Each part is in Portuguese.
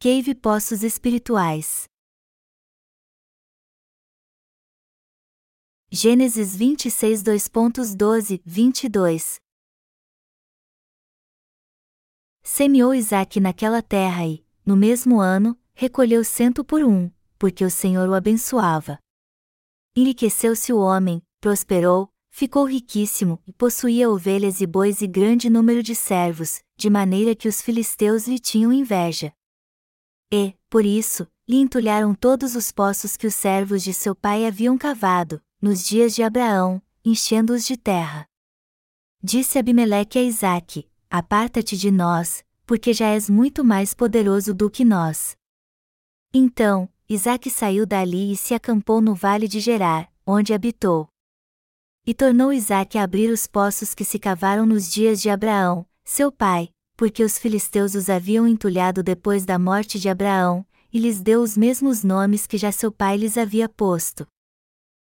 Cave Poços Espirituais. Gênesis 26 2.12, 22 Semeou Isaac naquela terra e, no mesmo ano, recolheu cento por um, porque o Senhor o abençoava. Enriqueceu-se o homem, prosperou, ficou riquíssimo e possuía ovelhas e bois e grande número de servos, de maneira que os filisteus lhe tinham inveja. E, por isso, lhe entulharam todos os poços que os servos de seu pai haviam cavado, nos dias de Abraão, enchendo-os de terra. Disse Abimeleque a Isaque: Aparta-te de nós, porque já és muito mais poderoso do que nós. Então, Isaque saiu dali e se acampou no vale de Gerar, onde habitou. E tornou Isaque a abrir os poços que se cavaram nos dias de Abraão, seu pai, porque os filisteus os haviam entulhado depois da morte de Abraão, e lhes deu os mesmos nomes que já seu pai lhes havia posto.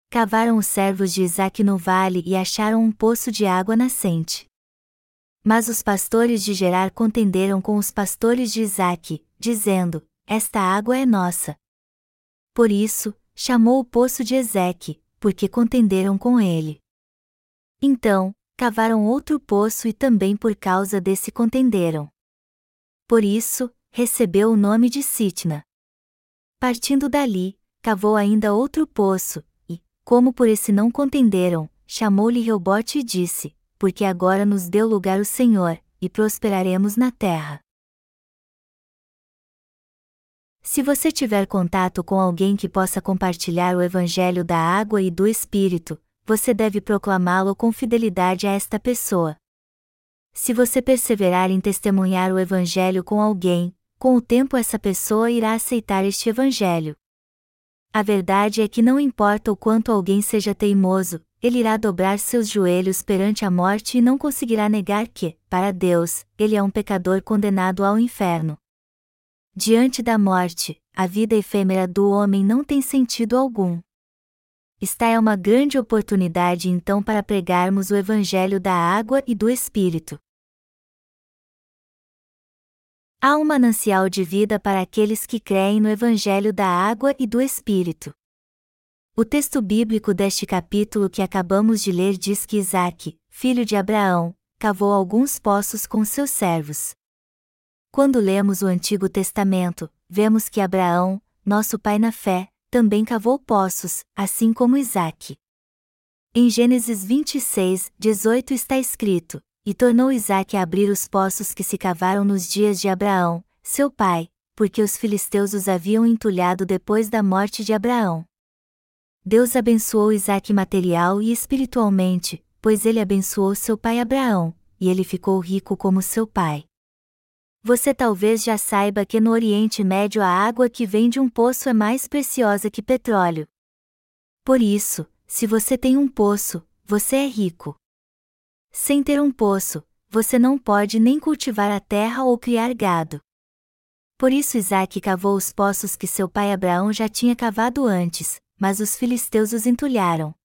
Cavaram os servos de Isaque no vale e acharam um poço de água nascente. Mas os pastores de Gerar contenderam com os pastores de Isaque, dizendo: Esta água é nossa. Por isso, chamou o poço de Ezeque, porque contenderam com ele. Então, cavaram outro poço e também por causa desse contenderam. Por isso, recebeu o nome de Sitna. Partindo dali, cavou ainda outro poço, e, como por esse não contenderam, chamou-lhe Reobote e disse: Porque agora nos deu lugar o Senhor, e prosperaremos na terra. Se você tiver contato com alguém que possa compartilhar o Evangelho da água e do Espírito, você deve proclamá-lo com fidelidade a esta pessoa. Se você perseverar em testemunhar o Evangelho com alguém, com o tempo essa pessoa irá aceitar este Evangelho. A verdade é que não importa o quanto alguém seja teimoso, ele irá dobrar seus joelhos perante a morte e não conseguirá negar que, para Deus, ele é um pecador condenado ao inferno. Diante da morte, a vida efêmera do homem não tem sentido algum. Esta é uma grande oportunidade então para pregarmos o Evangelho da água e do Espírito. Há um manancial de vida para aqueles que creem no Evangelho da água e do Espírito. O texto bíblico deste capítulo que acabamos de ler diz que Isaac, filho de Abraão, cavou alguns poços com seus servos. Quando lemos o Antigo Testamento, vemos que Abraão, nosso pai na fé, também cavou poços, assim como Isaque. Em Gênesis 26, 18 está escrito: E tornou Isaque a abrir os poços que se cavaram nos dias de Abraão, seu pai, porque os filisteus os haviam entulhado depois da morte de Abraão. Deus abençoou Isaque material e espiritualmente, pois ele abençoou seu pai Abraão, e ele ficou rico como seu pai. Você talvez já saiba que no Oriente Médio a água que vem de um poço é mais preciosa que petróleo. Por isso, se você tem um poço, você é rico. Sem ter um poço, você não pode nem cultivar a terra ou criar gado. Por isso Isaac cavou os poços que seu pai Abraão já tinha cavado antes, mas os filisteus os entulharam.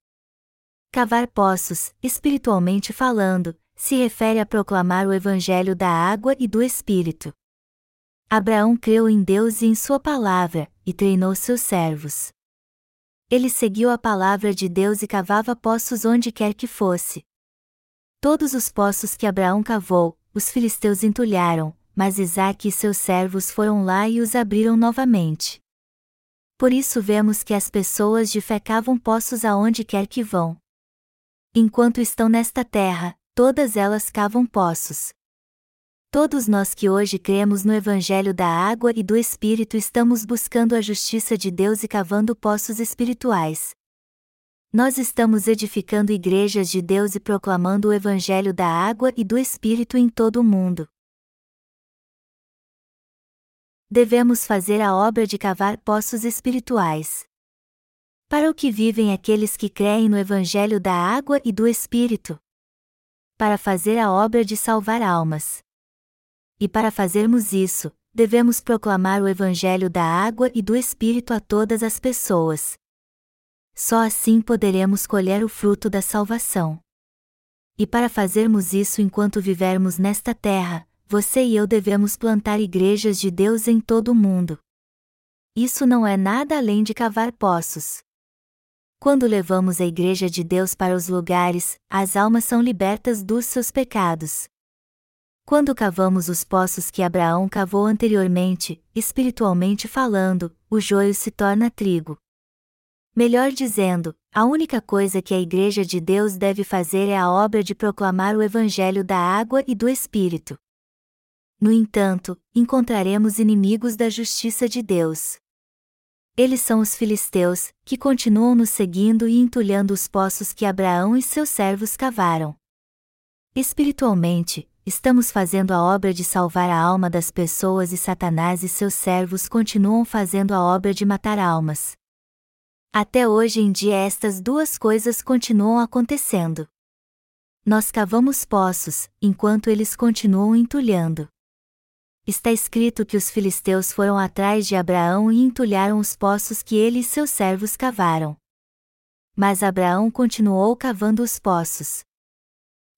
Cavar poços, espiritualmente falando, se refere a proclamar o Evangelho da água e do Espírito. Abraão creu em Deus e em Sua palavra, e treinou seus servos. Ele seguiu a palavra de Deus e cavava poços onde quer que fosse. Todos os poços que Abraão cavou, os filisteus entulharam, mas Isaac e seus servos foram lá e os abriram novamente. Por isso vemos que as pessoas de fé cavam poços aonde quer que vão. Enquanto estão nesta terra, todas elas cavam poços. Todos nós que hoje cremos no Evangelho da Água e do Espírito estamos buscando a justiça de Deus e cavando poços espirituais. Nós estamos edificando igrejas de Deus e proclamando o Evangelho da Água e do Espírito em todo o mundo. Devemos fazer a obra de cavar poços espirituais. Para o que vivem aqueles que creem no Evangelho da Água e do Espírito? Para fazer a obra de salvar almas. E para fazermos isso, devemos proclamar o Evangelho da água e do Espírito a todas as pessoas. Só assim poderemos colher o fruto da salvação. E para fazermos isso enquanto vivermos nesta terra, você e eu devemos plantar igrejas de Deus em todo o mundo. Isso não é nada além de cavar poços. Quando levamos a Igreja de Deus para os lugares, as almas são libertas dos seus pecados. Quando cavamos os poços que Abraão cavou anteriormente, espiritualmente falando, o joio se torna trigo. Melhor dizendo, a única coisa que a Igreja de Deus deve fazer é a obra de proclamar o Evangelho da água e do Espírito. No entanto, encontraremos inimigos da justiça de Deus. Eles são os filisteus, que continuam nos seguindo e entulhando os poços que Abraão e seus servos cavaram. Espiritualmente, estamos fazendo a obra de salvar a alma das pessoas e Satanás e seus servos continuam fazendo a obra de matar almas. Até hoje em dia estas duas coisas continuam acontecendo. Nós cavamos poços, enquanto eles continuam entulhando está escrito que os filisteus foram atrás de Abraão e entulharam os poços que ele e seus servos cavaram. Mas Abraão continuou cavando os poços.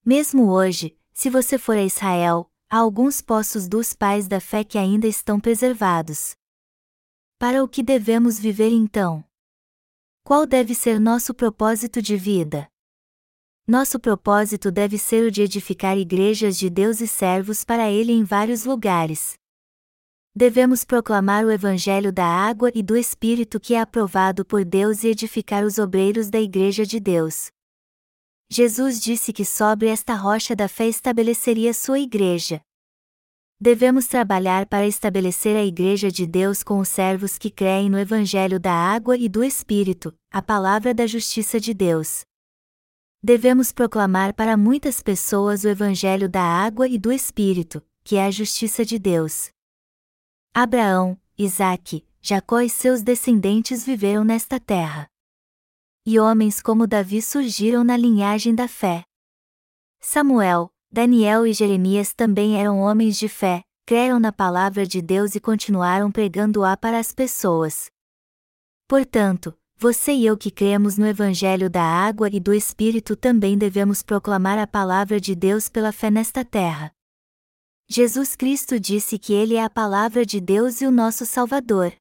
Mesmo hoje, se você for a Israel, há alguns poços dos pais da fé que ainda estão preservados. Para o que devemos viver então? Qual deve ser nosso propósito de vida? Nosso propósito deve ser o de edificar igrejas de Deus e servos para Ele em vários lugares. Devemos proclamar o Evangelho da água e do Espírito que é aprovado por Deus e edificar os obreiros da Igreja de Deus. Jesus disse que sobre esta rocha da fé estabeleceria sua igreja. Devemos trabalhar para estabelecer a Igreja de Deus com os servos que creem no Evangelho da água e do Espírito, a palavra da justiça de Deus devemos proclamar para muitas pessoas o Evangelho da água e do Espírito, que é a justiça de Deus. Abraão, Isaque, Jacó e seus descendentes viveram nesta terra. E homens como Davi surgiram na linhagem da fé. Samuel, Daniel e Jeremias também eram homens de fé, creram na palavra de Deus e continuaram pregando-a para as pessoas. Portanto, você e eu que cremos no Evangelho da Água e do Espírito também devemos proclamar a palavra de Deus pela fé nesta terra. Jesus Cristo disse que Ele é a palavra de Deus e o nosso Salvador.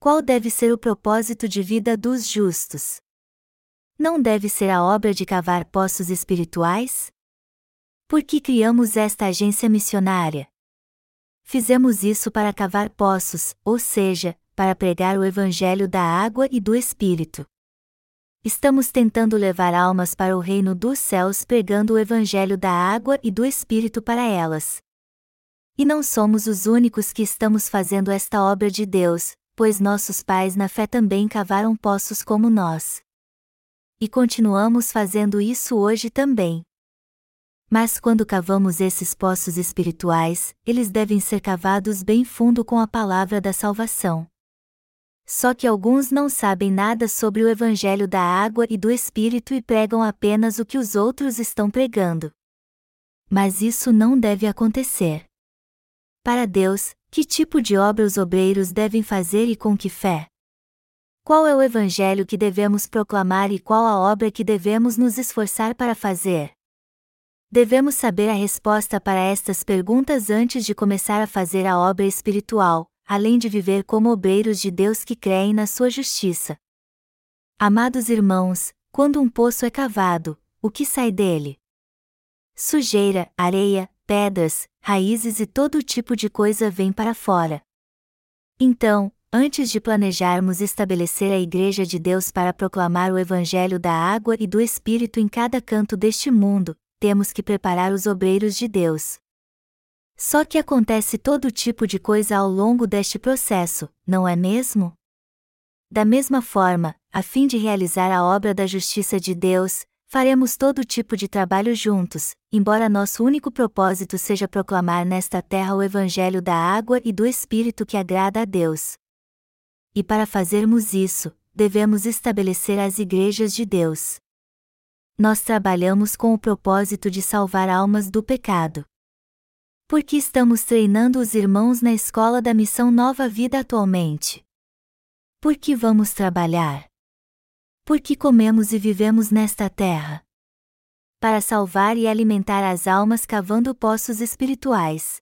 Qual deve ser o propósito de vida dos justos? Não deve ser a obra de cavar poços espirituais? Por que criamos esta agência missionária? Fizemos isso para cavar poços, ou seja, para pregar o Evangelho da água e do Espírito. Estamos tentando levar almas para o reino dos céus pregando o Evangelho da água e do Espírito para elas. E não somos os únicos que estamos fazendo esta obra de Deus, pois nossos pais na fé também cavaram poços como nós. E continuamos fazendo isso hoje também. Mas quando cavamos esses poços espirituais, eles devem ser cavados bem fundo com a palavra da salvação. Só que alguns não sabem nada sobre o Evangelho da água e do Espírito e pregam apenas o que os outros estão pregando. Mas isso não deve acontecer. Para Deus, que tipo de obra os obreiros devem fazer e com que fé? Qual é o Evangelho que devemos proclamar e qual a obra que devemos nos esforçar para fazer? Devemos saber a resposta para estas perguntas antes de começar a fazer a obra espiritual, além de viver como obreiros de Deus que creem na sua justiça. Amados irmãos, quando um poço é cavado, o que sai dele? Sujeira, areia, pedras, raízes e todo tipo de coisa vem para fora. Então, antes de planejarmos estabelecer a Igreja de Deus para proclamar o Evangelho da água e do Espírito em cada canto deste mundo, temos que preparar os obreiros de Deus. Só que acontece todo tipo de coisa ao longo deste processo, não é mesmo? Da mesma forma, a fim de realizar a obra da justiça de Deus, faremos todo tipo de trabalho juntos, embora nosso único propósito seja proclamar nesta terra o Evangelho da água e do Espírito que agrada a Deus. E para fazermos isso, devemos estabelecer as igrejas de Deus. Nós trabalhamos com o propósito de salvar almas do pecado. Por que estamos treinando os irmãos na escola da missão Nova Vida atualmente? Por que vamos trabalhar? Por que comemos e vivemos nesta terra? para salvar e alimentar as almas cavando poços espirituais.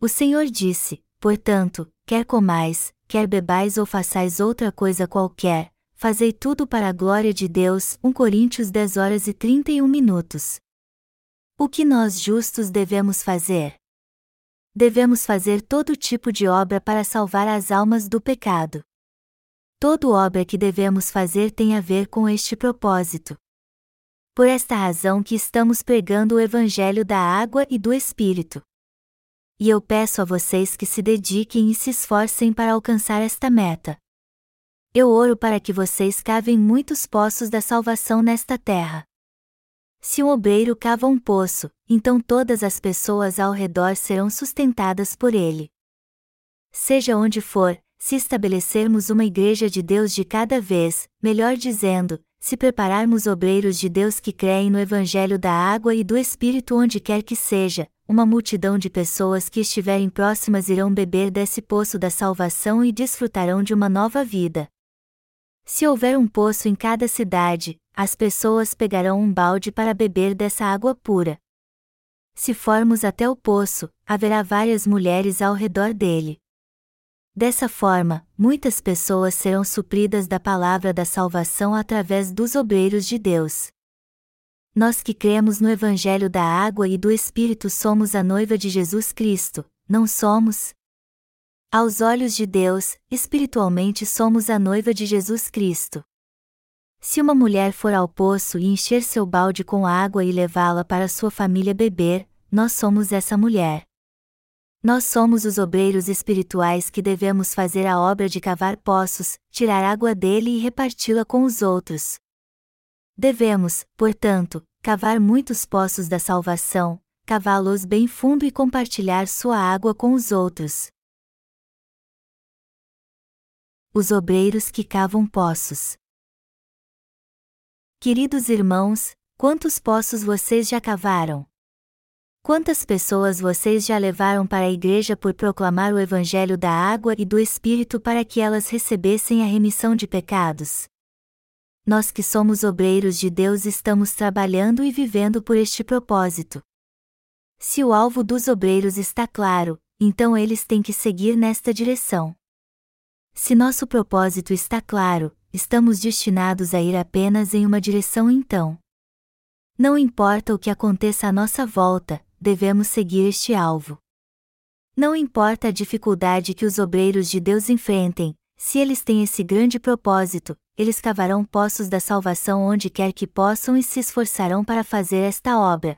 O Senhor disse: Portanto, quer comais, quer bebais ou façais outra coisa qualquer, fazei tudo para a glória de Deus. 1 Coríntios 10 horas e 31 minutos. O que nós justos devemos fazer? Devemos fazer todo tipo de obra para salvar as almas do pecado. Todo obra que devemos fazer tem a ver com este propósito. Por esta razão que estamos pregando o Evangelho da água e do Espírito. E eu peço a vocês que se dediquem e se esforcem para alcançar esta meta. Eu oro para que vocês cavem muitos poços da salvação nesta terra. Se um obreiro cava um poço, então todas as pessoas ao redor serão sustentadas por ele. Seja onde for, se estabelecermos uma igreja de Deus de cada vez, melhor dizendo, se prepararmos obreiros de Deus que creem no Evangelho da água e do Espírito onde quer que seja, uma multidão de pessoas que estiverem próximas irão beber desse poço da salvação e desfrutarão de uma nova vida. Se houver um poço em cada cidade, as pessoas pegarão um balde para beber dessa água pura. Se formos até o poço, haverá várias mulheres ao redor dele. Dessa forma, muitas pessoas serão supridas da palavra da salvação através dos obreiros de Deus. Nós que cremos no Evangelho da Água e do Espírito somos a noiva de Jesus Cristo, não somos? Aos olhos de Deus, espiritualmente somos a noiva de Jesus Cristo. Se uma mulher for ao poço e encher seu balde com água e levá-la para sua família beber, nós somos essa mulher. Nós somos os obreiros espirituais que devemos fazer a obra de cavar poços, tirar água dele e reparti-la com os outros. Devemos, portanto, cavar muitos poços da salvação, cavá-los bem fundo e compartilhar sua água com os outros. Os obreiros que cavam poços. Queridos irmãos, quantos poços vocês já cavaram? Quantas pessoas vocês já levaram para a igreja por proclamar o Evangelho da água e do Espírito para que elas recebessem a remissão de pecados? Nós que somos obreiros de Deus estamos trabalhando e vivendo por este propósito. Se o alvo dos obreiros está claro, então eles têm que seguir nesta direção. Se nosso propósito está claro, estamos destinados a ir apenas em uma direção então. Não importa o que aconteça à nossa volta, devemos seguir este alvo. Não importa a dificuldade que os obreiros de Deus enfrentem, se eles têm esse grande propósito, eles cavarão poços da salvação onde quer que possam e se esforçarão para fazer esta obra.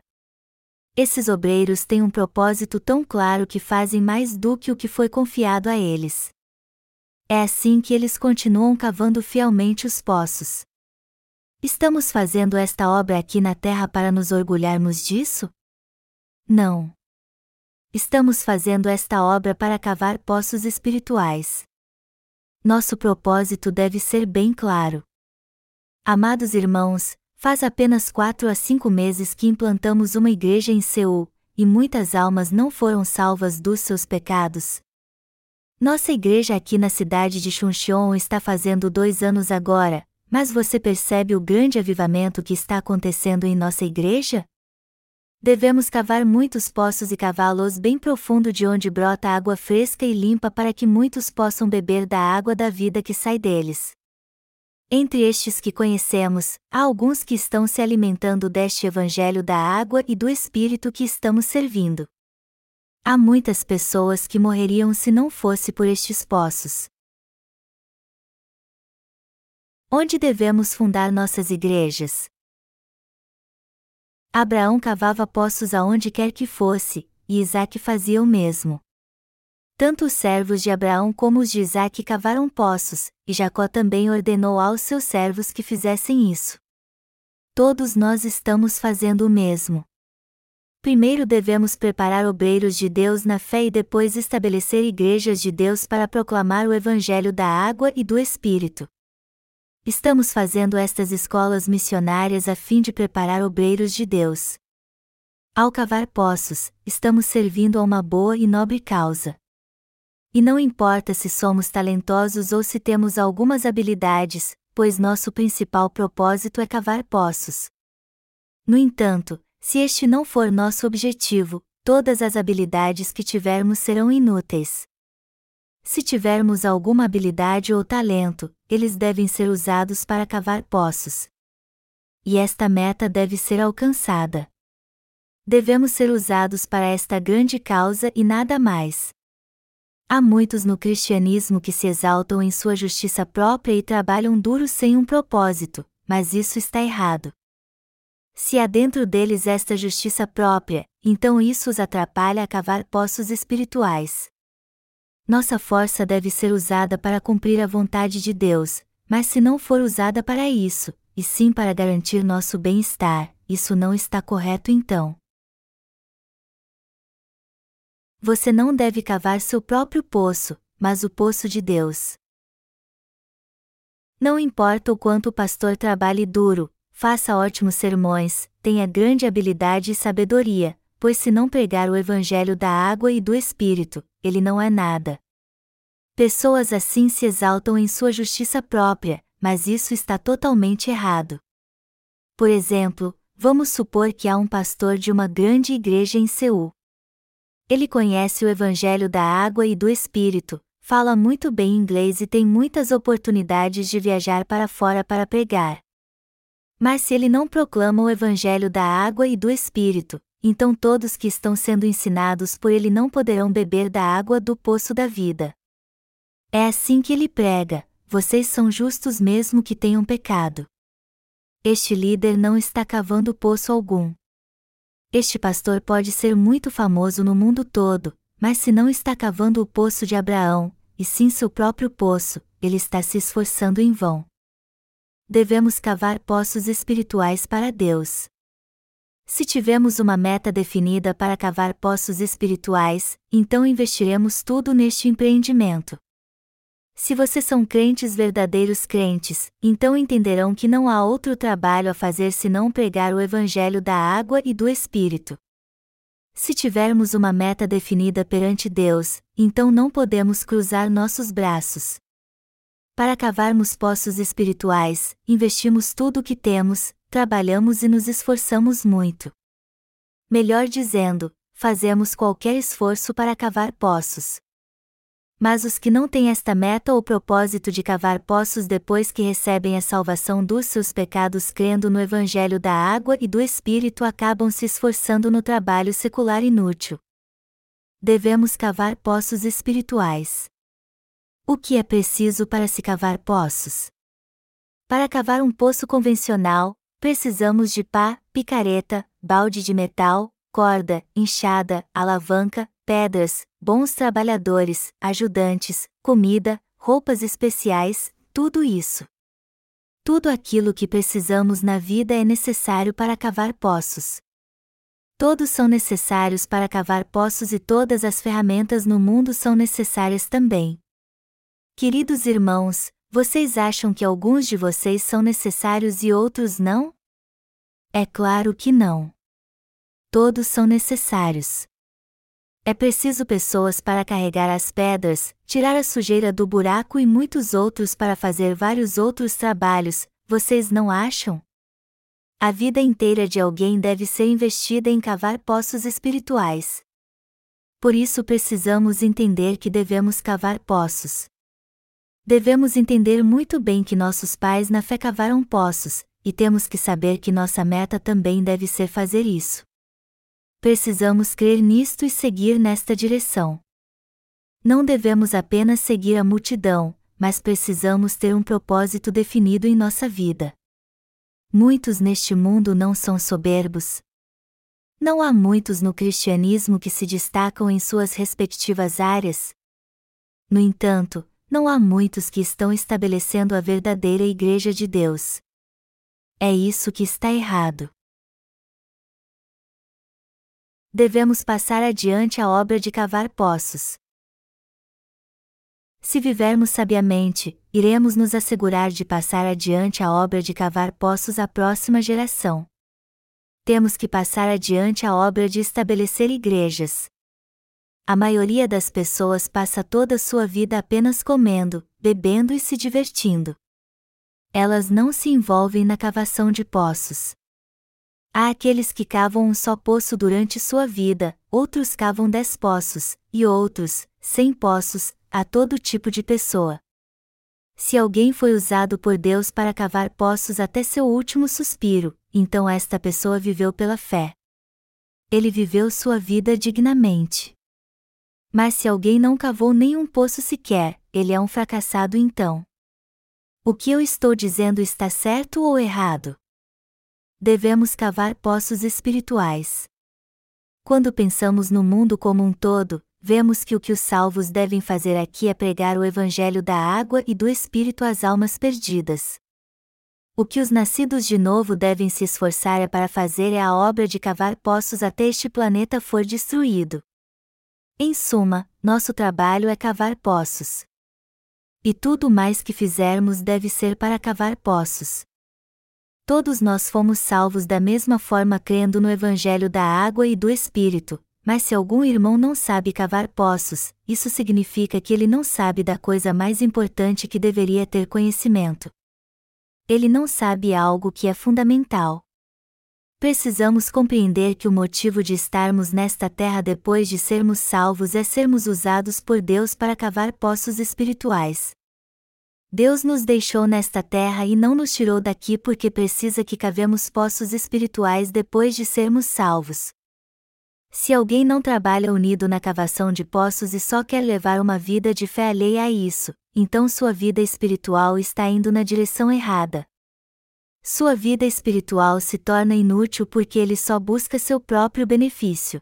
Esses obreiros têm um propósito tão claro que fazem mais do que o que foi confiado a eles. É assim que eles continuam cavando fielmente os poços. Estamos fazendo esta obra aqui na Terra para nos orgulharmos disso? Não. Estamos fazendo esta obra para cavar poços espirituais. Nosso propósito deve ser bem claro. Amados irmãos, faz apenas quatro a cinco meses que implantamos uma igreja em Seul, e muitas almas não foram salvas dos seus pecados. Nossa igreja aqui na cidade de Chuncheon está fazendo dois anos agora, mas você percebe o grande avivamento que está acontecendo em nossa igreja? Devemos cavar muitos poços e cavá-los bem profundo de onde brota água fresca e limpa para que muitos possam beber da água da vida que sai deles. Entre estes que conhecemos, há alguns que estão se alimentando deste evangelho da água e do espírito que estamos servindo. Há muitas pessoas que morreriam se não fosse por estes poços. Onde devemos fundar nossas igrejas? Abraão cavava poços aonde quer que fosse, e Isaac fazia o mesmo. Tanto os servos de Abraão como os de Isaac cavaram poços, e Jacó também ordenou aos seus servos que fizessem isso. Todos nós estamos fazendo o mesmo. Primeiro devemos preparar obreiros de Deus na fé e depois estabelecer igrejas de Deus para proclamar o Evangelho da água e do Espírito. Estamos fazendo estas escolas missionárias a fim de preparar obreiros de Deus. Ao cavar poços, estamos servindo a uma boa e nobre causa. E não importa se somos talentosos ou se temos algumas habilidades, pois nosso principal propósito é cavar poços. No entanto, se este não for nosso objetivo, todas as habilidades que tivermos serão inúteis. Se tivermos alguma habilidade ou talento, eles devem ser usados para cavar poços. E esta meta deve ser alcançada. Devemos ser usados para esta grande causa e nada mais. Há muitos no cristianismo que se exaltam em sua justiça própria e trabalham duro sem um propósito, mas isso está errado. Se há dentro deles esta justiça própria, então isso os atrapalha a cavar poços espirituais. Nossa força deve ser usada para cumprir a vontade de Deus, mas se não for usada para isso, e sim para garantir nosso bem-estar, isso não está correto então. Você não deve cavar seu próprio poço, mas o poço de Deus. Não importa o quanto o pastor trabalhe duro, faça ótimos sermões, tenha grande habilidade e sabedoria, pois se não pregar o evangelho da água e do Espírito, ele não é nada. Pessoas assim se exaltam em sua justiça própria, mas isso está totalmente errado. Por exemplo, vamos supor que há um pastor de uma grande igreja em Seul. Ele conhece o evangelho da água e do Espírito, fala muito bem inglês e tem muitas oportunidades de viajar para fora para pregar. Mas se ele não proclama o Evangelho da água e do Espírito, então todos que estão sendo ensinados por ele não poderão beber da água do poço da vida. É assim que ele prega: vocês são justos mesmo que tenham pecado. Este líder não está cavando poço algum. Este pastor pode ser muito famoso no mundo todo, mas se não está cavando o poço de Abraão, e sim seu próprio poço, ele está se esforçando em vão devemos cavar poços espirituais para Deus. Se tivermos uma meta definida para cavar poços espirituais, então investiremos tudo neste empreendimento. Se vocês são crentes verdadeiros crentes, então entenderão que não há outro trabalho a fazer senão pregar o Evangelho da água e do Espírito. Se tivermos uma meta definida perante Deus, então não podemos cruzar nossos braços. Para cavarmos poços espirituais, investimos tudo o que temos, trabalhamos e nos esforçamos muito. Melhor dizendo, fazemos qualquer esforço para cavar poços. Mas os que não têm esta meta ou propósito de cavar poços depois que recebem a salvação dos seus pecados crendo no Evangelho da água e do Espírito acabam se esforçando no trabalho secular inútil. Devemos cavar poços espirituais. O que é preciso para se cavar poços? Para cavar um poço convencional, precisamos de pá, picareta, balde de metal, corda, enxada, alavanca, pedras, bons trabalhadores, ajudantes, comida, roupas especiais, tudo isso. Tudo aquilo que precisamos na vida é necessário para cavar poços. Todos são necessários para cavar poços e todas as ferramentas no mundo são necessárias também. Queridos irmãos, vocês acham que alguns de vocês são necessários e outros não? É claro que não. Todos são necessários. É preciso pessoas para carregar as pedras, tirar a sujeira do buraco e muitos outros para fazer vários outros trabalhos, vocês não acham? A vida inteira de alguém deve ser investida em cavar poços espirituais. Por isso precisamos entender que devemos cavar poços. Devemos entender muito bem que nossos pais na fé cavaram poços, e temos que saber que nossa meta também deve ser fazer isso. Precisamos crer nisto e seguir nesta direção. Não devemos apenas seguir a multidão, mas precisamos ter um propósito definido em nossa vida. Muitos neste mundo não são soberbos. Não há muitos no cristianismo que se destacam em suas respectivas áreas. No entanto, não há muitos que estão estabelecendo a verdadeira Igreja de Deus. É isso que está errado. Devemos passar adiante a obra de cavar poços. Se vivermos sabiamente, iremos nos assegurar de passar adiante a obra de cavar poços à próxima geração. Temos que passar adiante a obra de estabelecer igrejas. A maioria das pessoas passa toda a sua vida apenas comendo, bebendo e se divertindo. Elas não se envolvem na cavação de poços. Há aqueles que cavam um só poço durante sua vida, outros cavam dez poços, e outros, cem poços, a todo tipo de pessoa. Se alguém foi usado por Deus para cavar poços até seu último suspiro, então esta pessoa viveu pela fé. Ele viveu sua vida dignamente. Mas se alguém não cavou nenhum poço sequer, ele é um fracassado então. O que eu estou dizendo está certo ou errado? Devemos cavar poços espirituais. Quando pensamos no mundo como um todo, vemos que o que os salvos devem fazer aqui é pregar o Evangelho da água e do Espírito às almas perdidas. O que os nascidos de novo devem se esforçar é para fazer é a obra de cavar poços até este planeta for destruído. Em suma, nosso trabalho é cavar poços. E tudo mais que fizermos deve ser para cavar poços. Todos nós fomos salvos da mesma forma crendo no Evangelho da água e do Espírito, mas se algum irmão não sabe cavar poços, isso significa que ele não sabe da coisa mais importante que deveria ter conhecimento. Ele não sabe algo que é fundamental. Precisamos compreender que o motivo de estarmos nesta terra depois de sermos salvos é sermos usados por Deus para cavar poços espirituais. Deus nos deixou nesta terra e não nos tirou daqui porque precisa que cavemos poços espirituais depois de sermos salvos. Se alguém não trabalha unido na cavação de poços e só quer levar uma vida de fé alheia a isso, então sua vida espiritual está indo na direção errada. Sua vida espiritual se torna inútil porque ele só busca seu próprio benefício.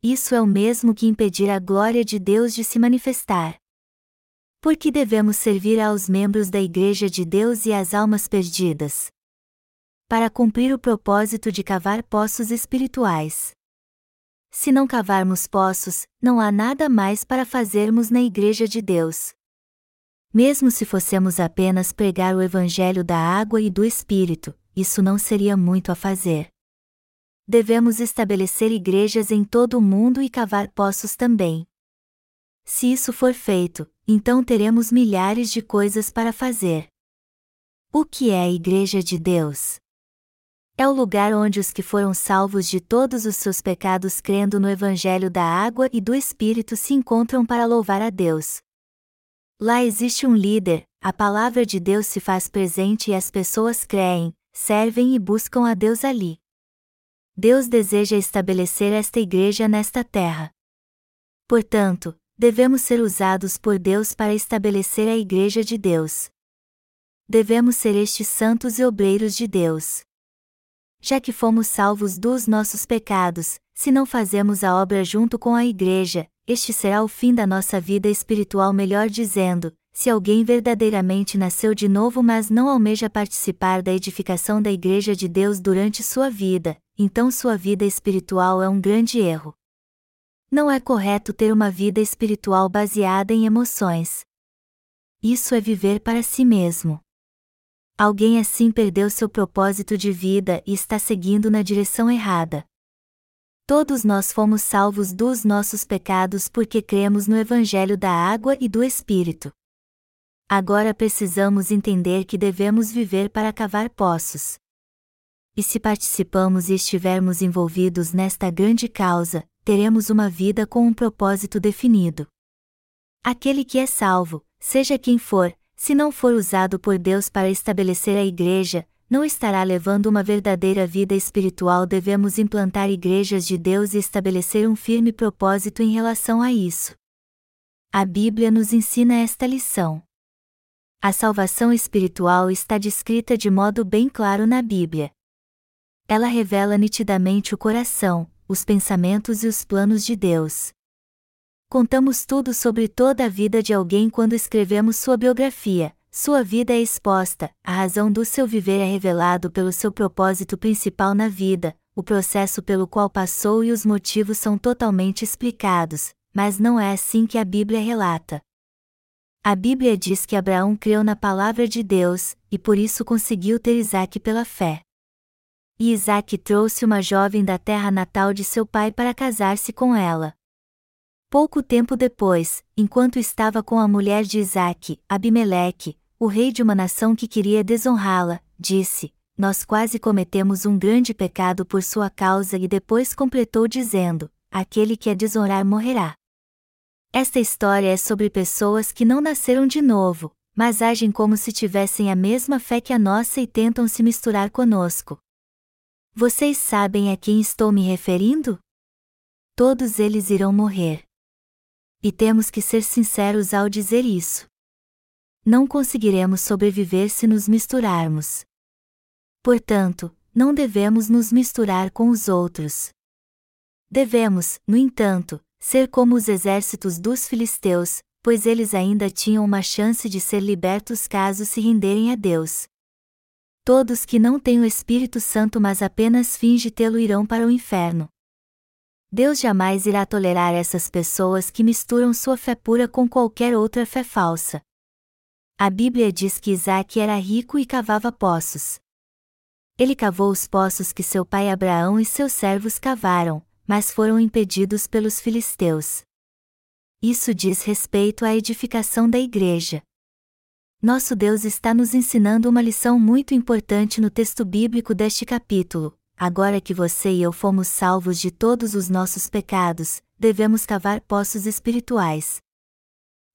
Isso é o mesmo que impedir a glória de Deus de se manifestar. Por que devemos servir aos membros da Igreja de Deus e às almas perdidas? Para cumprir o propósito de cavar poços espirituais. Se não cavarmos poços, não há nada mais para fazermos na Igreja de Deus. Mesmo se fossemos apenas pregar o Evangelho da água e do Espírito, isso não seria muito a fazer. Devemos estabelecer igrejas em todo o mundo e cavar poços também. Se isso for feito, então teremos milhares de coisas para fazer. O que é a Igreja de Deus? É o lugar onde os que foram salvos de todos os seus pecados crendo no Evangelho da água e do Espírito se encontram para louvar a Deus. Lá existe um líder, a palavra de Deus se faz presente e as pessoas creem, servem e buscam a Deus ali. Deus deseja estabelecer esta igreja nesta terra. Portanto, devemos ser usados por Deus para estabelecer a igreja de Deus. Devemos ser estes santos e obreiros de Deus já que fomos salvos dos nossos pecados, se não fazemos a obra junto com a Igreja, este será o fim da nossa vida espiritual, melhor dizendo, se alguém verdadeiramente nasceu de novo mas não almeja participar da edificação da Igreja de Deus durante sua vida, então sua vida espiritual é um grande erro. Não é correto ter uma vida espiritual baseada em emoções. Isso é viver para si mesmo. Alguém assim perdeu seu propósito de vida e está seguindo na direção errada. Todos nós fomos salvos dos nossos pecados porque cremos no Evangelho da água e do Espírito. Agora precisamos entender que devemos viver para cavar poços. E se participamos e estivermos envolvidos nesta grande causa, teremos uma vida com um propósito definido. Aquele que é salvo, seja quem for, se não for usado por Deus para estabelecer a igreja, não estará levando uma verdadeira vida espiritual. Devemos implantar igrejas de Deus e estabelecer um firme propósito em relação a isso. A Bíblia nos ensina esta lição. A salvação espiritual está descrita de modo bem claro na Bíblia. Ela revela nitidamente o coração, os pensamentos e os planos de Deus. Contamos tudo sobre toda a vida de alguém quando escrevemos sua biografia. Sua vida é exposta, a razão do seu viver é revelado pelo seu propósito principal na vida, o processo pelo qual passou e os motivos são totalmente explicados, mas não é assim que a Bíblia relata. A Bíblia diz que Abraão creu na palavra de Deus, e por isso conseguiu ter Isaac pela fé. E Isaac trouxe uma jovem da terra natal de seu pai para casar-se com ela. Pouco tempo depois, enquanto estava com a mulher de Isaque, Abimeleque, o rei de uma nação que queria desonrá-la, disse: nós quase cometemos um grande pecado por sua causa e depois completou dizendo: Aquele que é desonrar morrerá. Esta história é sobre pessoas que não nasceram de novo, mas agem como se tivessem a mesma fé que a nossa e tentam se misturar conosco. Vocês sabem a quem estou me referindo? Todos eles irão morrer. E temos que ser sinceros ao dizer isso. Não conseguiremos sobreviver se nos misturarmos. Portanto, não devemos nos misturar com os outros. Devemos, no entanto, ser como os exércitos dos filisteus, pois eles ainda tinham uma chance de ser libertos caso se renderem a Deus. Todos que não têm o Espírito Santo mas apenas finge tê-lo irão para o inferno. Deus jamais irá tolerar essas pessoas que misturam sua fé pura com qualquer outra fé falsa. A Bíblia diz que Isaac era rico e cavava poços. Ele cavou os poços que seu pai Abraão e seus servos cavaram, mas foram impedidos pelos filisteus. Isso diz respeito à edificação da igreja. Nosso Deus está nos ensinando uma lição muito importante no texto bíblico deste capítulo. Agora que você e eu fomos salvos de todos os nossos pecados, devemos cavar poços espirituais.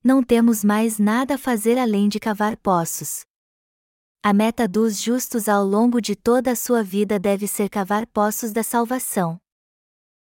Não temos mais nada a fazer além de cavar poços. A meta dos justos ao longo de toda a sua vida deve ser cavar poços da salvação.